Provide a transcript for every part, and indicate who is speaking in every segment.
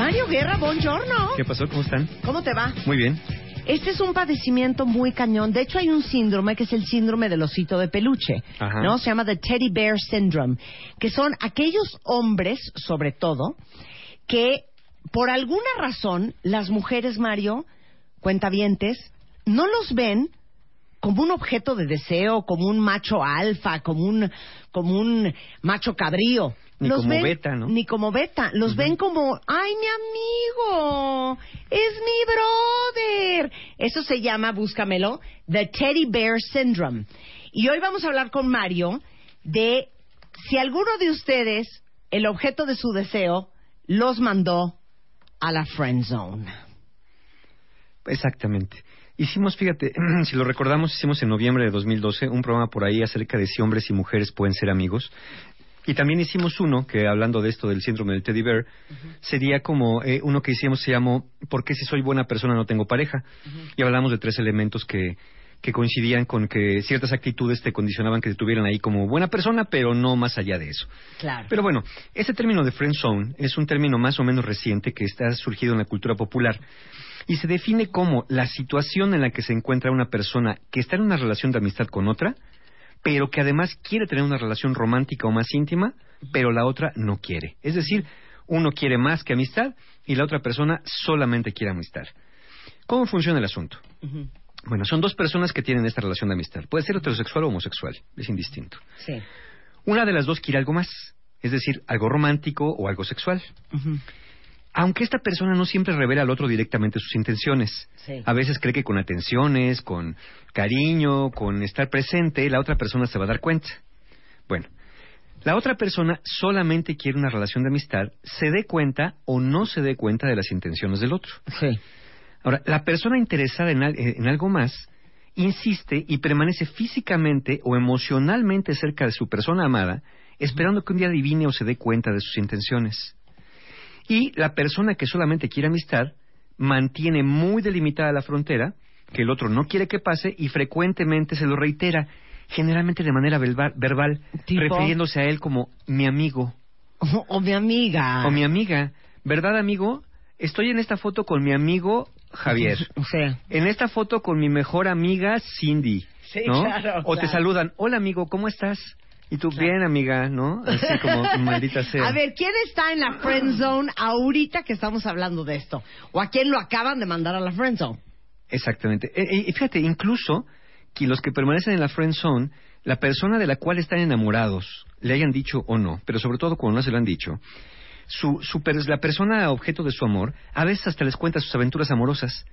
Speaker 1: Mario Guerra, buongiorno.
Speaker 2: ¿Qué pasó? ¿Cómo están?
Speaker 1: ¿Cómo te va?
Speaker 2: Muy bien.
Speaker 1: Este es un padecimiento muy cañón. De hecho, hay un síndrome que es el síndrome del osito de peluche,
Speaker 2: Ajá.
Speaker 1: ¿no? Se llama the Teddy Bear Syndrome, que son aquellos hombres, sobre todo, que por alguna razón las mujeres, Mario, cuentavientes, no los ven como un objeto de deseo, como un macho alfa, como un, como un macho cabrío.
Speaker 2: Ni
Speaker 1: Los
Speaker 2: como
Speaker 1: ven-
Speaker 2: beta, ¿no?
Speaker 1: Ni como beta. Los ven como, ay, mi amigo, es mi brother. Eso se llama, búscamelo, The Teddy Bear Syndrome. Y hoy vamos a hablar con Mario de si alguno de ustedes, el objeto de su deseo, los mandó a la friend zone.
Speaker 2: Exactamente. Hicimos, fíjate, si lo recordamos, hicimos en noviembre de 2012 un programa por ahí acerca de si hombres y mujeres pueden ser amigos. Y también hicimos uno que, hablando de esto del síndrome del teddy bear, sería como eh, uno que hicimos, se llamó ¿Por qué si soy buena persona no tengo pareja? Y hablamos de tres elementos que, que coincidían con que ciertas actitudes te condicionaban que te tuvieran ahí como buena persona, pero no más allá de eso.
Speaker 1: Claro.
Speaker 2: Pero bueno, este término de friend zone es un término más o menos reciente que está surgido en la cultura popular y se define como la situación en la que se encuentra una persona que está en una relación de amistad con otra, pero que además quiere tener una relación romántica o más íntima, pero la otra no quiere. Es decir, uno quiere más que amistad y la otra persona solamente quiere amistad. ¿Cómo funciona el asunto? Bueno, son dos personas que tienen esta relación de amistad. Puede ser heterosexual o homosexual, es indistinto.
Speaker 1: Sí.
Speaker 2: Una de las dos quiere algo más, es decir, algo romántico o algo sexual. Aunque esta persona no siempre revela al otro directamente sus intenciones.
Speaker 1: Sí.
Speaker 2: A veces cree que con atenciones, con cariño, con estar presente, la otra persona se va a dar cuenta. Bueno, la otra persona solamente quiere una relación de amistad, se dé cuenta o no se dé cuenta de las intenciones del otro.
Speaker 1: Sí.
Speaker 2: Ahora, la persona interesada en, al- en algo más insiste y permanece físicamente o emocionalmente cerca de su persona amada, esperando que un día adivine o se dé cuenta de sus intenciones. Y la persona que solamente quiere amistad mantiene muy delimitada la frontera, que el otro no quiere que pase y frecuentemente se lo reitera, generalmente de manera verbal, refiriéndose a él como mi amigo
Speaker 1: O, o mi amiga.
Speaker 2: o mi amiga. ¿Verdad, amigo? Estoy en esta foto con mi amigo Javier.
Speaker 1: Sea,
Speaker 2: En esta foto con mi mejor amiga Cindy.
Speaker 1: Sí,
Speaker 2: ¿no?
Speaker 1: claro,
Speaker 2: o te saludan, hola amigo, ¿cómo estás? Y tú, bien amiga, ¿no? Así como, maldita sea.
Speaker 1: A ver, ¿quién está en la friend zone ahorita que estamos hablando de esto? ¿O a quién lo acaban de mandar a la friend zone?
Speaker 2: Exactamente. Eh, eh, Y fíjate, incluso que los que permanecen en la friend zone, la persona de la cual están enamorados, le hayan dicho o no, pero sobre todo cuando no se lo han dicho, su, su la persona objeto de su amor, a veces hasta les cuenta sus aventuras amorosas.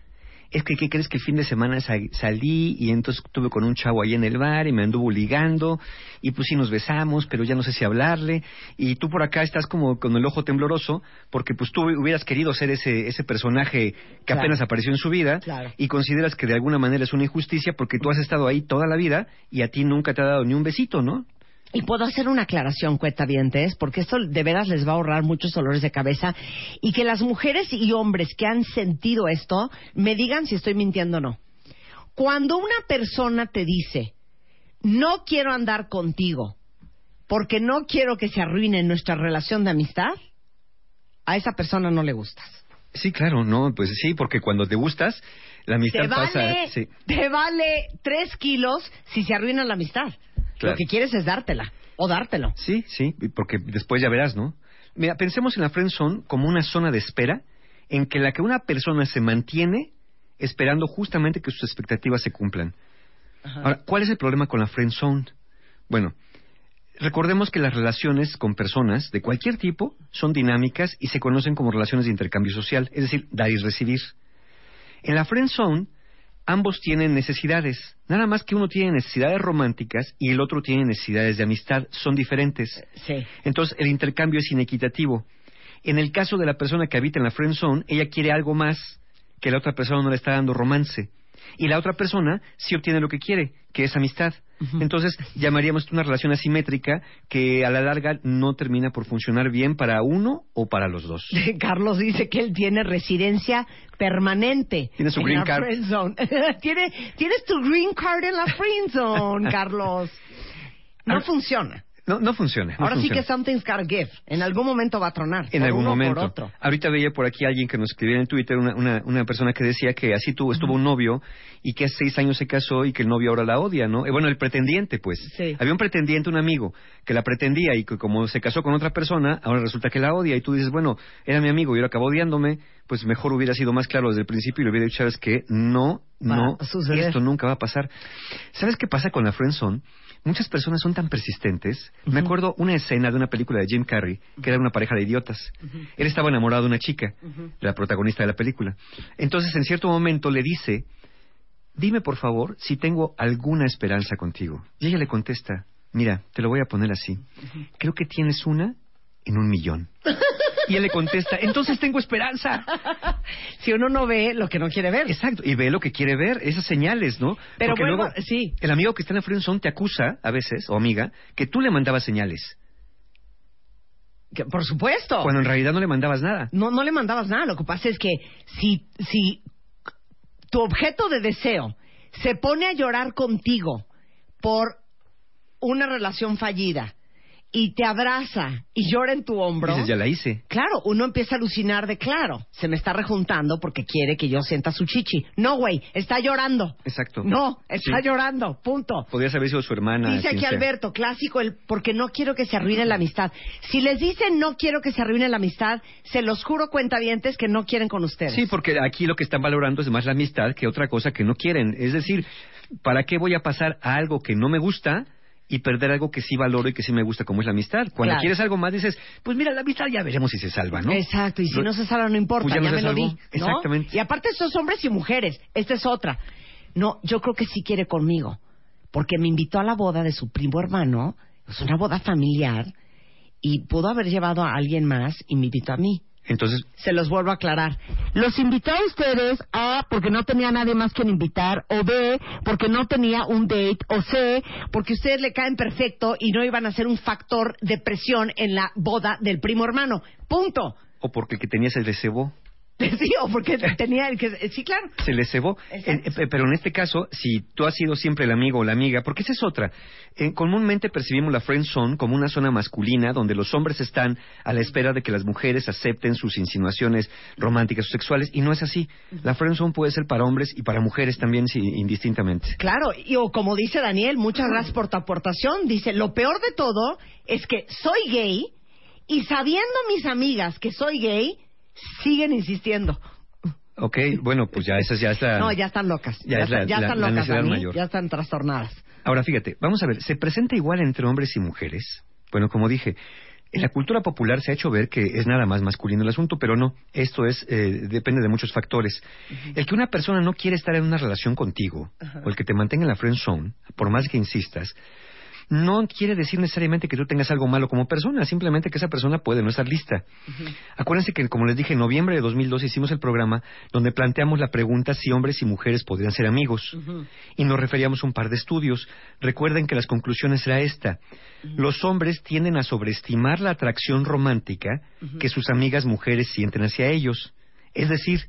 Speaker 2: Es que, ¿qué crees que el fin de semana sa- salí y entonces estuve con un chavo ahí en el bar y me anduvo ligando y pues sí nos besamos, pero ya no sé si hablarle y tú por acá estás como con el ojo tembloroso porque pues tú hubieras querido ser ese, ese personaje que
Speaker 1: Claro.
Speaker 2: apenas apareció en su vida
Speaker 1: Claro.
Speaker 2: y consideras que de alguna manera es una injusticia porque tú has estado ahí toda la vida y a ti nunca te ha dado ni un besito, ¿no?
Speaker 1: Y puedo hacer una aclaración, cuentavientes, porque esto de veras les va a ahorrar muchos dolores de cabeza. Y que las mujeres y hombres que han sentido esto me digan si estoy mintiendo o no. Cuando una persona te dice, no quiero andar contigo porque no quiero que se arruine nuestra relación de amistad, a esa persona no le gustas.
Speaker 2: Sí, claro, no, pues sí, porque cuando te gustas, la amistad
Speaker 1: Te
Speaker 2: pasa. sí.
Speaker 1: te vale tres kilos si se arruina la amistad.
Speaker 2: Claro.
Speaker 1: Lo que quieres es dártela o dártelo.
Speaker 2: Sí, sí, porque después ya verás, ¿no? Mira, pensemos en la friend zone como una zona de espera en que la que una persona se mantiene esperando justamente que sus expectativas se cumplan. Ahora, ¿cuál es el problema con la friend zone? Bueno, recordemos que las relaciones con personas de cualquier tipo son dinámicas y se conocen como relaciones de intercambio social, es decir, dar y recibir. En la friend zone, ambos tienen necesidades, nada más que uno tiene necesidades románticas y el otro tiene necesidades de amistad, son diferentes.
Speaker 1: Sí.
Speaker 2: Entonces, el intercambio es inequitativo. En el caso de la persona que habita en la friend zone, ella quiere algo más que la otra persona no le está dando romance. Y la otra persona sí obtiene lo que quiere, que es amistad. Entonces, llamaríamos esto una relación asimétrica que a la larga no termina por funcionar bien para uno o para los dos.
Speaker 1: Carlos dice que él tiene residencia permanente.
Speaker 2: Tiene su
Speaker 1: en
Speaker 2: green
Speaker 1: la
Speaker 2: card.
Speaker 1: friend zone. Tiene- tienes tu green card en la friend zone, Carlos. No funciona.
Speaker 2: No, no funciona. no
Speaker 1: Ahora sí que something's gotta give. En algún momento va a tronar.
Speaker 2: En algún momento.
Speaker 1: Por otro.
Speaker 2: Ahorita veía por aquí alguien que nos escribía en Twitter, una, una, una persona que decía que así tuvo, estuvo un novio y que hace seis años se casó y que el novio ahora la odia, ¿no? Eh, bueno, el pretendiente, pues.
Speaker 1: Sí.
Speaker 2: Había un pretendiente, un amigo, que la pretendía y que como se casó con otra persona, ahora resulta que la odia y tú dices, bueno, era mi amigo y ahora acabó odiándome, pues mejor hubiera sido más claro desde el principio y le hubiera dicho, ¿sabes qué? No,
Speaker 1: Va
Speaker 2: no, esto nunca va a pasar. ¿Sabes qué pasa con la friendzone? Muchas personas son tan persistentes. Me acuerdo una escena de una película de Jim Carrey, que era una pareja de idiotas. Él estaba enamorado de una chica, la protagonista de la película. Entonces, en cierto momento le dice, dime por favor si tengo alguna esperanza contigo. Y ella le contesta, mira, te lo voy a poner así. Creo que tienes una en un millón. Y él le contesta, entonces tengo esperanza.
Speaker 1: Si uno no ve lo que no quiere ver.
Speaker 2: Exacto, y ve lo que quiere ver, esas señales, ¿no?
Speaker 1: Pero
Speaker 2: Porque
Speaker 1: vuelvo-
Speaker 2: luego
Speaker 1: sí.
Speaker 2: el amigo que está en te acusa, a veces, o amiga, que tú le mandabas señales,
Speaker 1: Que, por supuesto.
Speaker 2: cuando en realidad no le mandabas nada.
Speaker 1: No, no le mandabas nada. Lo que pasa es que si, si tu objeto de deseo se pone a llorar contigo por una relación fallida y te abraza y llora en tu hombro,
Speaker 2: Dices, ya la hice.
Speaker 1: claro, uno empieza a alucinar de claro, se me está rejuntando porque quiere que yo sienta su chichi. No, güey, está llorando.
Speaker 2: Exacto.
Speaker 1: No, está
Speaker 2: Sí.
Speaker 1: llorando, punto.
Speaker 2: Podrías haber sido su hermana.
Speaker 1: Dice aquí
Speaker 2: sea.
Speaker 1: Alberto, clásico, el porque no quiero que se arruine la amistad. Si les dicen no quiero que se arruine la amistad, se los juro cuentavientes que no quieren con ustedes.
Speaker 2: Sí, porque aquí lo que están valorando es más la amistad que otra cosa que no quieren. Es decir, ¿para qué voy a pasar a algo que no me gusta y perder algo que sí valoro y que sí me gusta, como es la amistad? Cuando
Speaker 1: Claro.
Speaker 2: quieres algo más, dices, pues mira, la amistad ya veremos si se salva, ¿no?
Speaker 1: Exacto, y si
Speaker 2: Lo-
Speaker 1: no se salva no importa,
Speaker 2: Pues ya
Speaker 1: me lo di.
Speaker 2: Exactamente.
Speaker 1: Y aparte estos hombres y mujeres, esta es otra. No, yo creo que sí quiere conmigo, porque me invitó a la boda de su primo hermano, es una boda familiar, y pudo haber llevado a alguien más y me invitó a mí.
Speaker 2: Entonces,
Speaker 1: Se los vuelvo a aclarar. Los invité a ustedes A, porque no tenía nadie más quien invitar, o B, porque no tenía un date, o C, porque ustedes le caen perfecto y no iban a ser un factor de presión en la boda del primo hermano. Punto.
Speaker 2: o porque el que tenías se le cebó.
Speaker 1: Sí, o porque tenía el que... Sí, claro.
Speaker 2: se le cebó. Eh, pero en este caso, si tú has sido siempre el amigo o la amiga, porque esa es otra. Eh, comúnmente percibimos la friend zone como una zona masculina donde los hombres están a la espera de que las mujeres acepten sus insinuaciones románticas o sexuales, y no es así. La friend zone puede ser para hombres y para mujeres también, sí, indistintamente.
Speaker 1: Claro, y o como dice Daniel, muchas gracias por tu aportación. Dice, lo peor de todo es que soy gay y sabiendo mis amigas que soy gay, siguen insistiendo.
Speaker 2: Ok, bueno, pues ya esa ya es la...
Speaker 1: No, ya están locas.
Speaker 2: Ya
Speaker 1: Ya,
Speaker 2: es la-
Speaker 1: están- ya están
Speaker 2: la
Speaker 1: locas,
Speaker 2: mayor.
Speaker 1: ya están trastornadas.
Speaker 2: Ahora fíjate, vamos a ver, ¿se presenta igual entre hombres y mujeres? Bueno, como dije, en la cultura popular se ha hecho ver que es nada más masculino el asunto, pero no, esto es eh, depende de muchos factores. El que una persona no quiere estar en una relación contigo, o el que te mantenga en la friend zone, por más que insistas, no quiere decir necesariamente que tú tengas algo malo como persona, simplemente que esa persona puede no estar lista. Acuérdense que, como les dije, en noviembre de 2012 hicimos el programa donde planteamos la pregunta si hombres y mujeres podrían ser amigos. Y nos referíamos a un par de estudios. Recuerden que las conclusiones era esta. Los hombres tienden a sobreestimar la atracción romántica que sus amigas mujeres sienten hacia ellos. Es decir,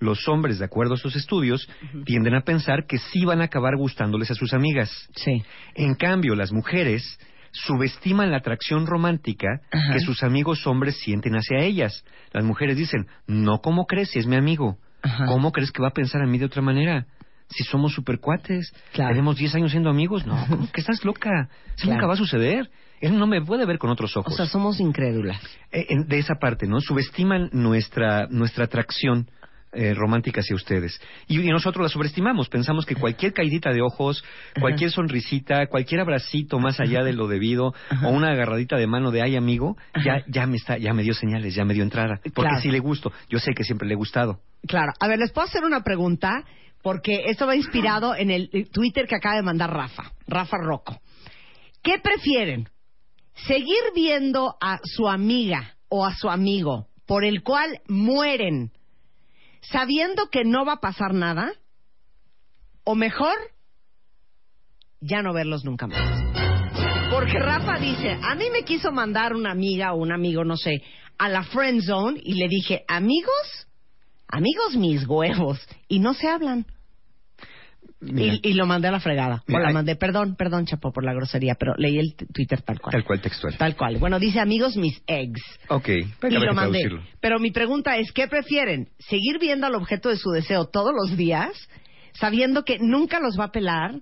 Speaker 2: los hombres, de acuerdo a estos estudios, tienden a pensar que sí van a acabar gustándoles a sus amigas.
Speaker 1: Sí.
Speaker 2: En cambio, las mujeres subestiman la atracción romántica
Speaker 1: Ajá.
Speaker 2: que sus amigos hombres sienten hacia ellas. Las mujeres dicen, no, ¿cómo crees si es mi amigo?
Speaker 1: Ajá.
Speaker 2: ¿Cómo crees que va a pensar a mí de otra manera? Si somos supercuates,
Speaker 1: Claro.
Speaker 2: tenemos 10 años siendo amigos, no, ¿cómo que estás loca? Eso
Speaker 1: Claro.
Speaker 2: nunca va a suceder. Él no me puede ver con otros
Speaker 1: O
Speaker 2: ojos.
Speaker 1: sea, somos incrédulas.
Speaker 2: Eh, de esa parte, ¿no? Subestiman nuestra, nuestra atracción eh, romántica hacia ustedes. Y, y nosotros la sobreestimamos. Pensamos que cualquier caidita de ojos, cualquier sonrisita, cualquier abracito más allá de lo debido, o una agarradita de mano de ay amigo, ya, ya me está, ya me dio señales, ya me dio entrada. Porque
Speaker 1: Claro.
Speaker 2: sí le gusto. Yo sé que siempre le he gustado.
Speaker 1: Claro. A ver, les puedo hacer una pregunta porque esto va inspirado en el eh, Twitter que acaba de mandar Rafa, Rafa Rocco. ¿Qué prefieren? ¿Seguir viendo a su amiga o a su amigo por el cual mueren sabiendo que no va a pasar nada, o mejor, ya no verlos nunca más. Porque Rafa dice, a mí me quiso mandar una amiga o un amigo, no sé, a la friend zone y le dije, amigos, amigos mis huevos, y no se hablan. Y, y lo mandé a la fregada.
Speaker 2: Mira,
Speaker 1: o la mandé, perdón, perdón, Chapo, por la grosería, pero leí el Twitter tal cual.
Speaker 2: tal cual textual.
Speaker 1: Tal cual. Bueno, dice amigos mis eggs.
Speaker 2: Ok,
Speaker 1: Y lo mandé.
Speaker 2: traducirlo.
Speaker 1: Pero mi pregunta es, ¿qué prefieren? ¿Seguir viendo al objeto de su deseo todos los días, sabiendo que nunca los va a pelar?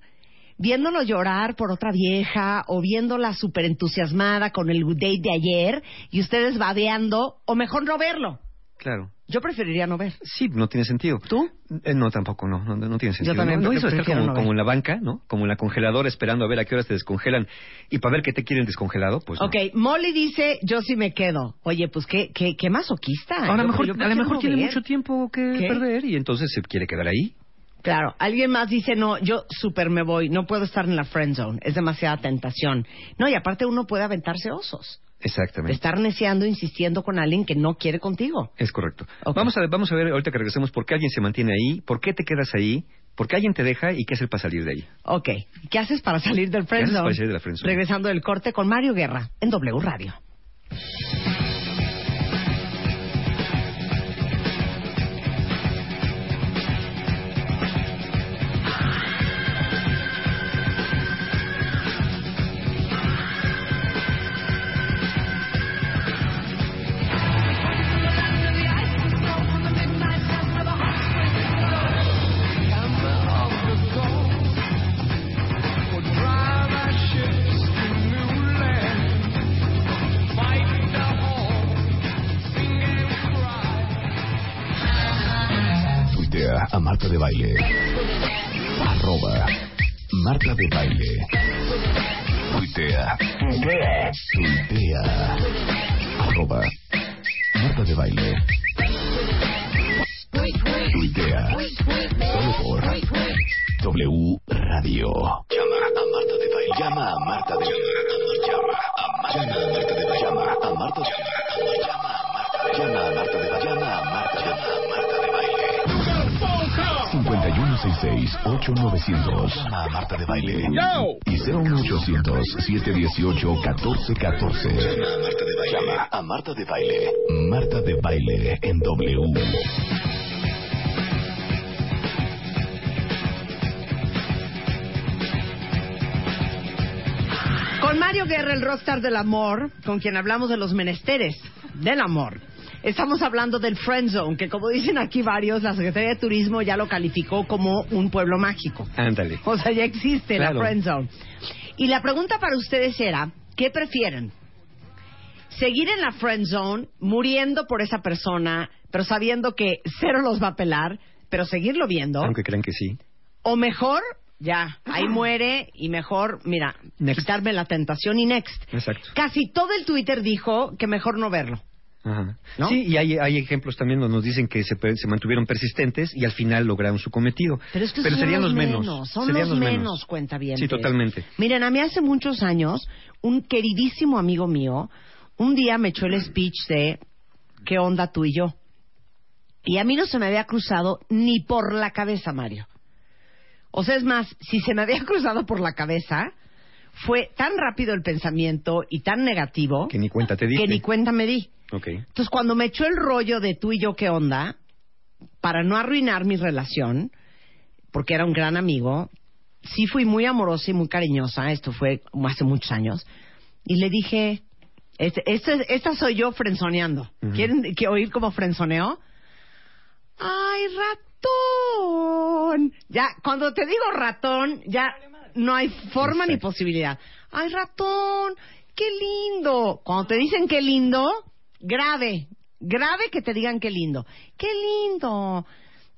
Speaker 1: Viéndolo llorar por otra vieja o viéndola súper entusiasmada con el date de ayer y ustedes babeando, o mejor no verlo.
Speaker 2: Claro.
Speaker 1: Yo preferiría no ver.
Speaker 2: Sí, no tiene sentido.
Speaker 1: ¿Tú?
Speaker 2: Eh, no, tampoco, no, no, no tiene sentido.
Speaker 1: también
Speaker 2: no, no eso estar como,
Speaker 1: no
Speaker 2: como en la banca, ¿no? Como en la congeladora esperando a ver a qué horas te descongelan y para ver qué te quieren descongelado, pues no.
Speaker 1: Ok, Molly dice, yo sí me quedo. Oye, pues qué, qué, qué masoquista.
Speaker 2: Ahora a
Speaker 1: Yo-
Speaker 2: lo mejor,
Speaker 1: yo
Speaker 2: a lo mejor
Speaker 1: no
Speaker 2: tiene
Speaker 1: ver.
Speaker 2: mucho tiempo que
Speaker 1: ¿Qué?
Speaker 2: perder y entonces se quiere quedar ahí.
Speaker 1: Claro, alguien más dice, no, yo súper me voy, no puedo estar en la friend zone, es demasiada tentación. No, y aparte uno puede aventarse osos,
Speaker 2: Exactamente.
Speaker 1: estar neciando, insistiendo con alguien que no quiere contigo.
Speaker 2: Es correcto. Vamos, a ver, vamos a ver ahorita que regresemos por qué alguien se mantiene ahí, por qué te quedas ahí, por qué alguien te deja y qué hacer para salir de ahí.
Speaker 1: Ok, ¿qué haces para salir del friend
Speaker 2: haces
Speaker 1: zone?
Speaker 2: para salir de la friend zone?
Speaker 1: Regresando del corte con Mario Guerra en W Radio.
Speaker 3: Marta de Baile. Tuitea. Tuitea. Arroba Marta de Baile. Tuitea. Solo por W Radio. Llama a Marta de Baile. Llama a Marta de Baile. Llama a Marta de Baile. Llama a Marta de Baile. Llama a Marta de Baile. Llama 5166-8900. Llama a Marta de Baile. Y 01800-718-1414. Llama a Marta de Baile. Marta de Baile en W.
Speaker 1: Con Mario Guerra, el rockstar del amor, con quien hablamos de los menesteres del amor. Estamos hablando del Friend Zone, que como dicen aquí varios, la Secretaría de Turismo ya lo calificó como un pueblo mágico.
Speaker 2: Ándale.
Speaker 1: O sea, ya existe
Speaker 2: Claro.
Speaker 1: la Friend Zone. Y la pregunta para ustedes era, ¿qué prefieren? ¿Seguir en la Friend Zone, muriendo por esa persona, pero sabiendo que cero los va a pelar, pero seguirlo viendo?
Speaker 2: Aunque crean que sí.
Speaker 1: O mejor, ya, ahí muere y mejor, mira,
Speaker 2: Next.
Speaker 1: quitarme la tentación y next.
Speaker 2: Exacto.
Speaker 1: Casi todo el Twitter dijo que mejor no verlo.
Speaker 2: Ajá.
Speaker 1: ¿No?
Speaker 2: Sí, y hay, hay ejemplos también donde nos dicen que se, se mantuvieron persistentes y al final lograron su cometido.
Speaker 1: Pero es que
Speaker 2: serían
Speaker 1: son
Speaker 2: los
Speaker 1: menos,
Speaker 2: menos.
Speaker 1: son
Speaker 2: serían
Speaker 1: los menos, cuenta bien.
Speaker 2: Sí, totalmente.
Speaker 1: Miren, a mí hace muchos años, un queridísimo amigo mío, un día me echó el speech de ¿qué onda tú y yo? Y a mí no se me había cruzado ni por la cabeza, Mario. O sea, es más, si se me había cruzado por la cabeza, fue tan rápido el pensamiento y tan negativo
Speaker 2: Que ni cuenta te diste.
Speaker 1: que ni cuenta me di.
Speaker 2: Ok.
Speaker 1: Entonces, cuando me echó el rollo de tú y yo qué onda, para no arruinar mi relación, porque era un gran amigo, sí fui muy amorosa y muy cariñosa, esto fue hace muchos años, y le dije, este, este- esta soy yo frenzoneando.
Speaker 2: Ujú.
Speaker 1: ¿Quieren que oír como frenzoneo? ¡Ay, ratón! Ya, cuando te digo ratón, ya no hay forma ni posibilidad. ¡Ay, ratón! ¡Qué lindo! Cuando te dicen qué lindo, grave, grave que te digan qué lindo. ¡Qué lindo!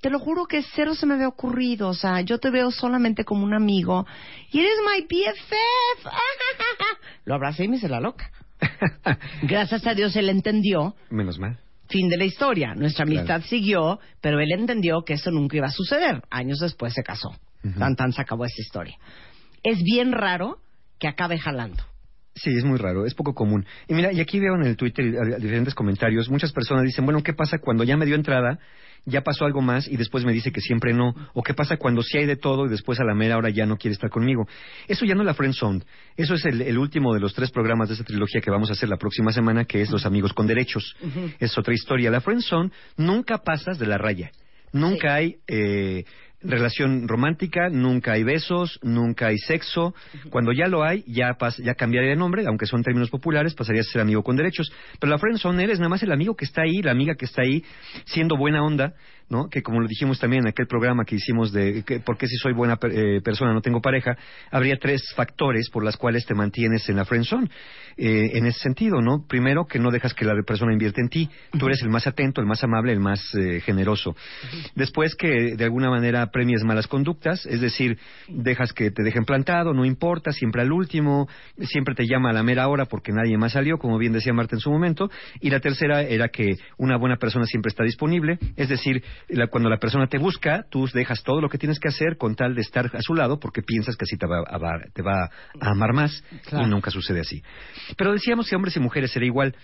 Speaker 1: Te lo juro que cero se me había ocurrido. O sea, yo te veo solamente como un amigo. Y eres my BFF. Lo abracé y me hice la loca. Gracias a Dios él entendió.
Speaker 2: Menos mal.
Speaker 1: Fin de la historia. Nuestra
Speaker 2: Claro.
Speaker 1: amistad siguió, pero él entendió que eso nunca iba a suceder. Años después se casó. Tan tan se acabó esa historia. Es bien raro que acabe jalando.
Speaker 2: Sí, es muy raro, es poco común. Y mira, y aquí veo en el Twitter eh, diferentes comentarios, muchas personas dicen, bueno, ¿qué pasa cuando ya me dio entrada, ya pasó algo más y después me dice que siempre no? ¿O qué pasa cuando sí hay de todo y después a la mera hora ya no quiere estar conmigo? Eso ya no es la friend zone. Eso es el, el último de los tres programas de esta trilogía que vamos a hacer la próxima semana, que es Los Amigos con Derechos. Es otra historia. La friend zone nunca pasas de la raya. Nunca hay eh, relación romántica, nunca hay besos, nunca hay sexo. Cuando ya lo hay, ya, pas- ya cambiaría de nombre, aunque son términos populares, pasaría a ser amigo con derechos. Pero la friendzone eres nada más el amigo que está ahí, la amiga que está ahí, siendo buena onda, ¿no? Que como lo dijimos también en aquel programa que hicimos de que, por qué si soy buena eh, persona no tengo pareja, habría tres factores por las cuales te mantienes en la friendzone. Eh, en ese sentido, ¿no? Primero, que no dejas que la persona invierte en ti. Tú eres el más atento, el más amable, el más eh, generoso. Después, que de alguna manera premies malas conductas, es decir, dejas que te dejen plantado, no importa, siempre al último, siempre te llama a la mera hora porque nadie más salió, como bien decía Marta en su momento. Y la tercera era que una buena persona siempre está disponible, es decir, la- cuando la persona te busca, tú dejas todo lo que tienes que hacer con tal de estar a su lado porque piensas que así te va, a- va- te va a amar más
Speaker 1: Claro.
Speaker 2: y nunca sucede así. Pero decíamos que hombres y mujeres será igual.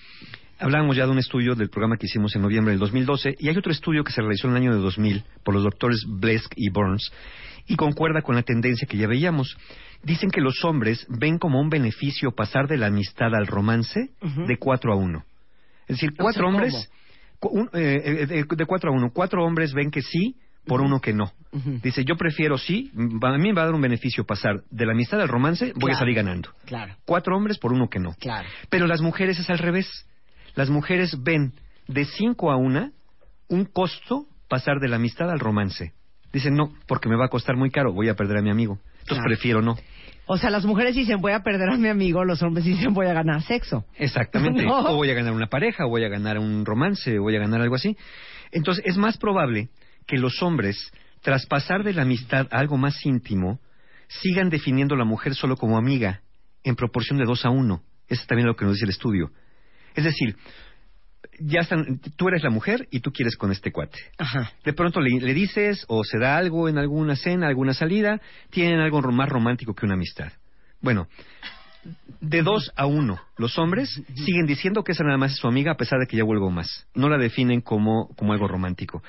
Speaker 2: Hablábamos ya de un estudio del programa que hicimos en noviembre del 2012 y hay otro estudio que se realizó en el año de 2000 por los doctores Blesk y Burns y concuerda con la tendencia que ya veíamos. Dicen que los hombres ven como un beneficio pasar de la amistad al romance de 4 a 1. Es decir,
Speaker 1: O
Speaker 2: cuatro
Speaker 1: sea,
Speaker 2: hombres, un- eh, eh, de, de 4 a 1, cuatro hombres ven que sí por uno que no. Dice, yo prefiero sí, a mí me va a dar un beneficio pasar de la amistad al romance, voy a salir ganando.
Speaker 1: Claro,
Speaker 2: Cuatro hombres por uno que no.
Speaker 1: claro.
Speaker 2: Pero las mujeres es al revés. Las mujeres ven de 5 a 1 un costo pasar de la amistad al romance. Dicen, no, porque me va a costar muy caro, voy a perder a mi amigo. Entonces
Speaker 1: Claro.
Speaker 2: prefiero no.
Speaker 1: O sea, las mujeres dicen voy a perder a mi amigo, los hombres dicen voy a ganar sexo.
Speaker 2: Exactamente.
Speaker 1: No.
Speaker 2: O voy a ganar una pareja, o voy a ganar un romance, o voy a ganar algo así. Entonces es más probable que los hombres, tras pasar de la amistad a algo más íntimo, sigan definiendo a la mujer solo como amiga, en proporción de 2 a 1. Eso es también lo que nos dice el estudio. Es decir, ya están, tú eres la mujer y tú quieres con este cuate.
Speaker 1: Ajá.
Speaker 2: De pronto le, le dices o se da algo en alguna cena, alguna salida, tienen algo más romántico que una amistad. Bueno, de dos a uno, los hombres siguen diciendo que esa nada más es su amiga a pesar de que ya vuelvo más. No la definen como, como algo romántico.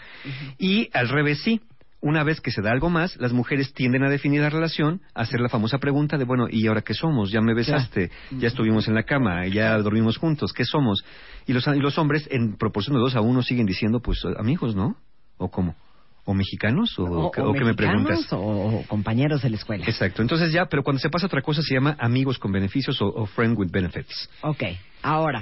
Speaker 2: Y al revés sí. Una vez que se da algo más, las mujeres tienden a definir la relación, a hacer la famosa pregunta de, bueno, ¿y ahora qué somos? Ya me besaste, ya estuvimos en la cama, ya dormimos juntos, ¿qué somos? Y los, y los hombres, en proporción de dos a uno, siguen diciendo, pues, amigos, ¿no? ¿O cómo? ¿O mexicanos? ¿O,
Speaker 1: O,
Speaker 2: me preguntas?
Speaker 1: O, compañeros de la escuela.
Speaker 2: Exacto. Entonces ya, pero cuando se pasa otra cosa se llama amigos con beneficios o, o friend with benefits.
Speaker 1: Ok, ahora,